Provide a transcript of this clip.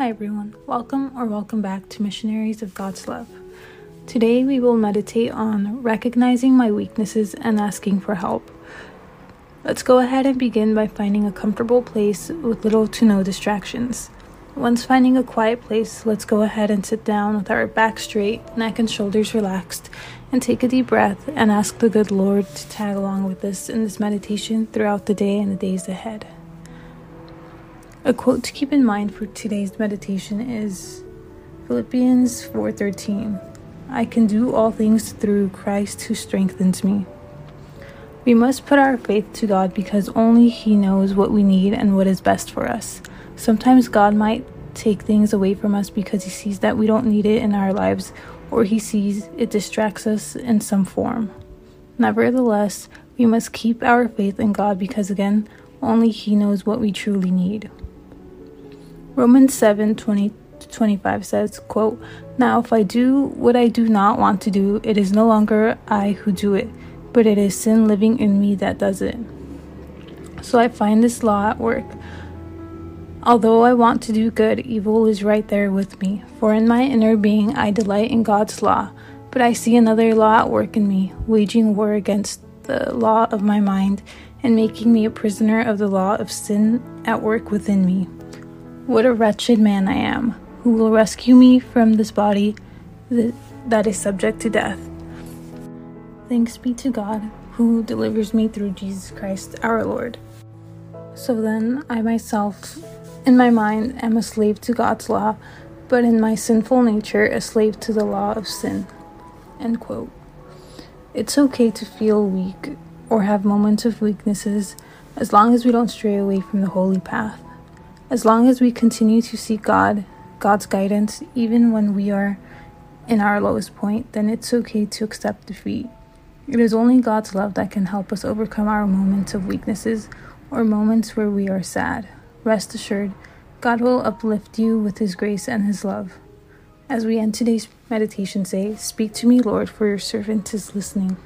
Hi, everyone. Welcome or welcome back to Missionaries of God's Love. Today we will meditate on recognizing my weaknesses and asking for help. Let's go ahead and begin by finding a comfortable place with little to no distractions. Once finding a quiet place, let's go ahead and sit down with our back straight, neck and shoulders relaxed, and take a deep breath and ask the good Lord to tag along with us in this meditation throughout the day and the days ahead. A quote to keep in mind for today's meditation is Philippians 4:13. I can do all things through Christ who strengthens me. We must put our faith to God because only he knows what we need and what is best for us. Sometimes God might take things away from us because he sees that we don't need it in our lives or he sees it distracts us in some form. Nevertheless, we must keep our faith in God because again, only he knows what we truly need. Romans 7 20 25 says, quote, Now if I do what I do not want to do, it is no longer I who do it, but it is sin living in me that does it. So I find this law at work. Although I want to do good, evil is right there with me. For in my inner being I delight in God's law, but I see another law at work in me, waging war against the law of my mind and making me a prisoner of the law of sin at work within me. What a wretched man I am! Who will rescue me from this body that is subject to death? Thanks be to God, who delivers me through Jesus Christ our Lord. So then, I myself, in my mind, am a slave to God's law, but in my sinful nature, a slave to the law of sin. End quote. It's okay to feel weak or have moments of weaknesses as long as we don't stray away from the holy path. As long as we continue to seek God, God's guidance, even when we are in our lowest point, then it's okay to accept defeat. It is only God's love that can help us overcome our moments of weaknesses or moments where we are sad. Rest assured, God will uplift you with His grace and His love. As we end today's meditation, say, Speak to me, Lord, for your servant is listening.